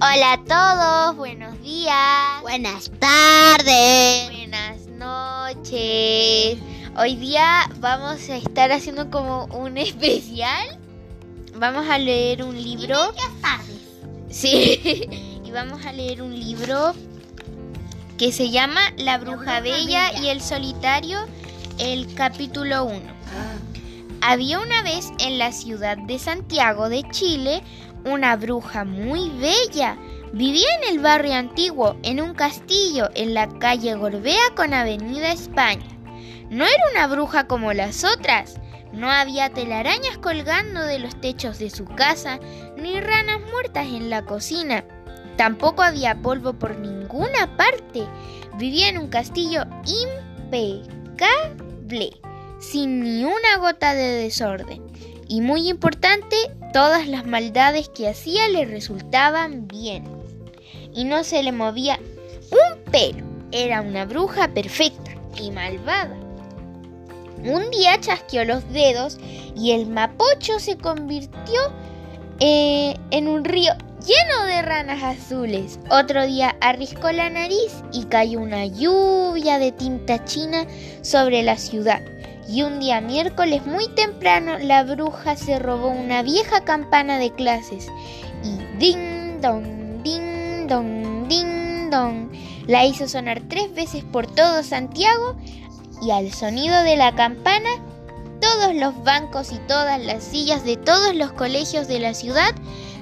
Hola a todos, buenos días. Buenas tardes. Buenas noches. Hoy día vamos a estar haciendo como un especial. Vamos a leer un libro. Buenas tardes. Sí. y vamos a leer un libro que se llama La Bruja, Bella, y el Solitario, el capítulo 1. Había una vez en la ciudad de Santiago de Chile una bruja muy bella. Vivía en el barrio antiguo, en un castillo, en la calle Gorbea con Avenida España. No era una bruja como las otras. No había telarañas colgando de los techos de su casa, ni ranas muertas en la cocina. Tampoco había polvo por ninguna parte. Vivía en un castillo impecable, sin ni una gota de desorden. Y muy importante, todas las maldades que hacía le resultaban bien. Y no se le movía un pelo. Era una bruja perfecta y malvada. Un día chasqueó los dedos y el mapocho se convirtió eh, en un río lleno de ranas azules. Otro día arriscó la nariz y cayó una lluvia de tinta china sobre la ciudad. Y un día miércoles muy temprano la bruja se robó una vieja campana de clases y ding dong, ding dong, ding dong la hizo sonar tres veces por todo Santiago y al sonido de la campana todos los bancos y todas las sillas de todos los colegios de la ciudad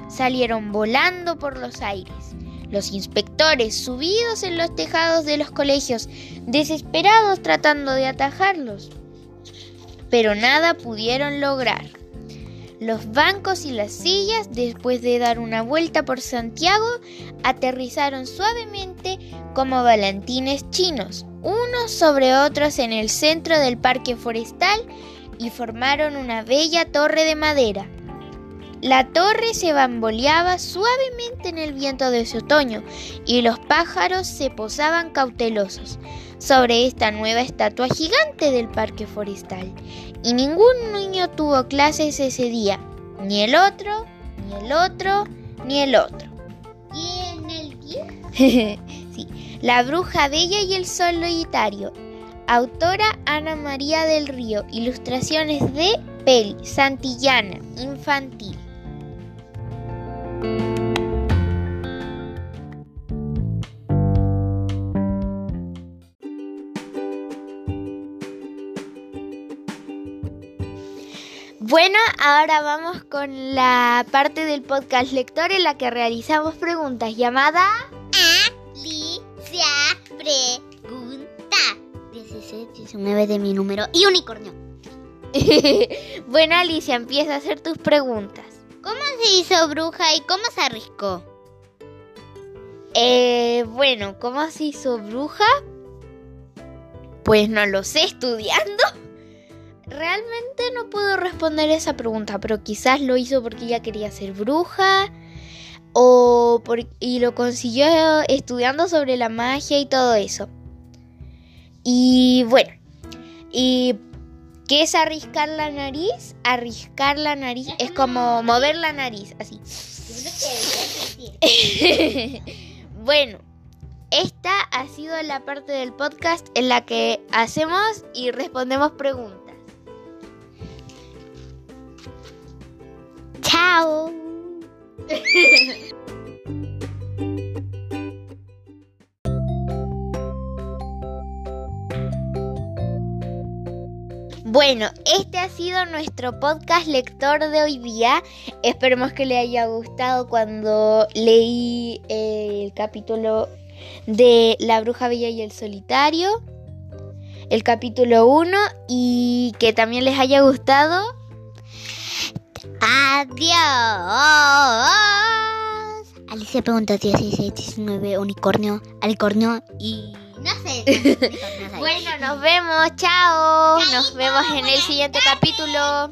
salieron volando por los aires. Los inspectores, subidos en los tejados de los colegios, desesperados tratando de atajarlos. Pero nada pudieron lograr. Los bancos y las sillas, después de dar una vuelta por Santiago, aterrizaron suavemente como valentines chinos, unos sobre otros en el centro del parque forestal y formaron una bella torre de madera. La torre se bamboleaba suavemente en el viento de ese otoño y los pájaros se posaban cautelosos sobre esta nueva estatua gigante del parque forestal. Y ningún niño tuvo clases ese día, ni el otro, ni el otro, ni el otro. ¿Y en el día? sí, La Bruja Bella y el Solitario. Autora Ana María del Río. Ilustraciones de Peli Santillana, infantil. Bueno, ahora vamos con la parte del podcast lector en la que realizamos preguntas llamada Alicia Pregunta. 16, 19 de mi número y unicornio. bueno, Alicia, empieza a hacer tus preguntas. ¿Cómo se hizo bruja y cómo se arriscó? Eh, bueno, ¿cómo se hizo bruja? Pues no lo sé, estudiando. Realmente no puedo responder esa pregunta, pero quizás lo hizo porque ella quería ser bruja o por, y lo consiguió estudiando sobre la magia y todo eso. Y bueno, ¿y qué es arriscar la nariz? Arriscar la nariz es como mover la nariz, así. bueno, esta ha sido la parte del podcast en la que hacemos y respondemos preguntas. Chao. Bueno, este ha sido nuestro podcast lector de hoy día. Esperemos que le haya gustado cuando leí el capítulo de La Bruja Bella y el Solitario, el capítulo 1, y que también les haya gustado. Adiós. Alicia pregunta 16, 19, unicornio, alicornio y no sé. bueno, nos vemos, chao. Nos vemos en el siguiente capítulo.